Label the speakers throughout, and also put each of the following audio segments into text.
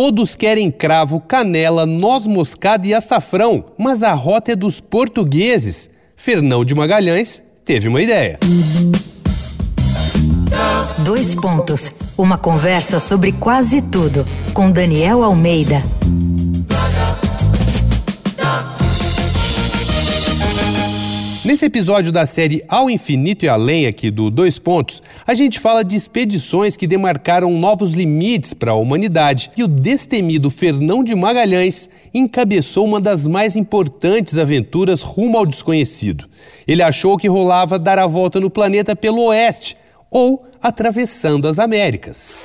Speaker 1: Todos querem cravo, canela, noz moscada e açafrão, mas a rota é dos portugueses. Fernão de Magalhães teve uma ideia.
Speaker 2: Dois pontos. Uma conversa sobre quase tudo com Daniel Almeida.
Speaker 1: Nesse episódio da série Ao Infinito e Além, aqui do Dois Pontos, a gente fala de expedições que demarcaram novos limites para a humanidade e o destemido Fernão de Magalhães encabeçou uma das mais importantes aventuras rumo ao desconhecido. Ele achou que rolava dar a volta no planeta pelo oeste ou atravessando as Américas.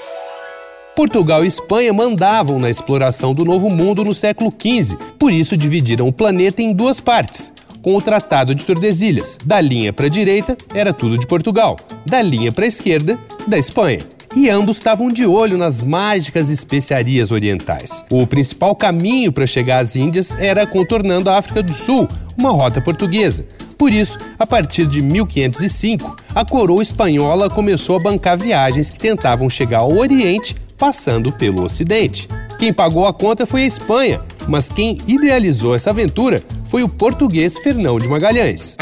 Speaker 1: Portugal e Espanha mandavam na exploração do Novo Mundo no século XV, por isso dividiram o planeta em duas partes com o Tratado de Tordesilhas. Da linha para a direita era tudo de Portugal, da linha para a esquerda, da Espanha. E ambos estavam de olho nas mágicas especiarias orientais. O principal caminho para chegar às Índias era contornando a África do Sul, uma rota portuguesa. Por isso, a partir de 1505, a coroa espanhola começou a bancar viagens que tentavam chegar ao Oriente passando pelo Ocidente. Quem pagou a conta foi a Espanha, mas quem idealizou essa aventura foi o português Fernão de Magalhães.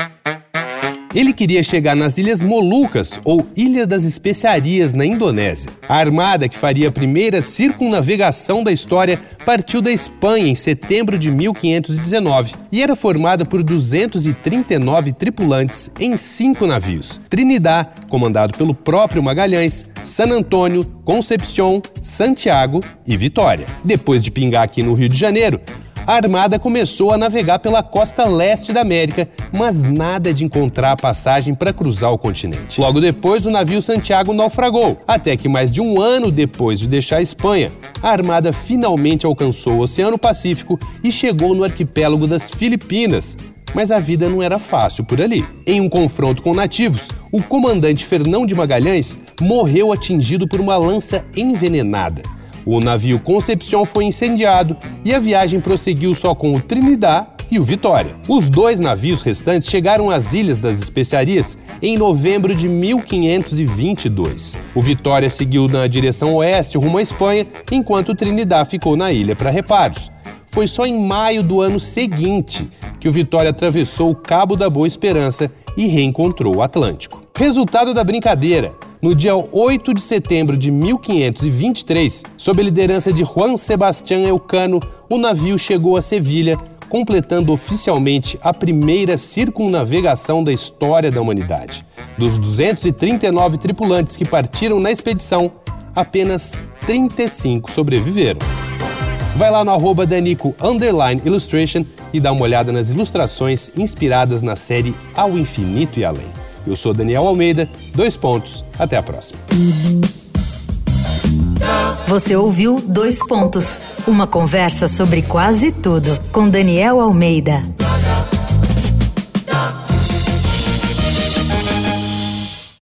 Speaker 1: Ele queria chegar nas Ilhas Molucas, ou Ilha das Especiarias, na Indonésia. A armada que faria a primeira circunnavegação da história partiu da Espanha em setembro de 1519 e era formada por 239 tripulantes em cinco navios: Trinidad, comandado pelo próprio Magalhães, San Antônio, Concepción, Santiago e Vitória. Depois de pingar aqui no Rio de Janeiro, a Armada começou a navegar pela costa leste da América, mas nada de encontrar a passagem para cruzar o continente. Logo depois, o navio Santiago naufragou, até que mais de um ano depois de deixar a Espanha, a Armada finalmente alcançou o Oceano Pacífico e chegou no arquipélago das Filipinas, mas a vida não era fácil por ali. Em um confronto com nativos, o comandante Fernão de Magalhães morreu atingido por uma lança envenenada. O navio Concepción foi incendiado e a viagem prosseguiu só com o Trinidad e o Vitória. Os dois navios restantes chegaram às Ilhas das Especiarias em novembro de 1522. O Vitória seguiu na direção oeste rumo à Espanha, enquanto o Trinidad ficou na ilha para reparos. Foi só em maio do ano seguinte que o Vitória atravessou o Cabo da Boa Esperança e reencontrou o Atlântico. Resultado da brincadeira: no dia 8 de setembro de 1523, sob a liderança de Juan Sebastián Elcano, o navio chegou a Sevilha, completando oficialmente a primeira circunnavegação da história da humanidade. Dos 239 tripulantes que partiram na expedição, apenas 35 sobreviveram. Vai lá no arroba Danico Illustration e dá uma olhada nas ilustrações inspiradas na série Ao Infinito e Além. Eu sou Daniel Almeida, dois pontos, até a próxima.
Speaker 2: Você ouviu Dois Pontos, uma conversa sobre quase tudo com Daniel Almeida.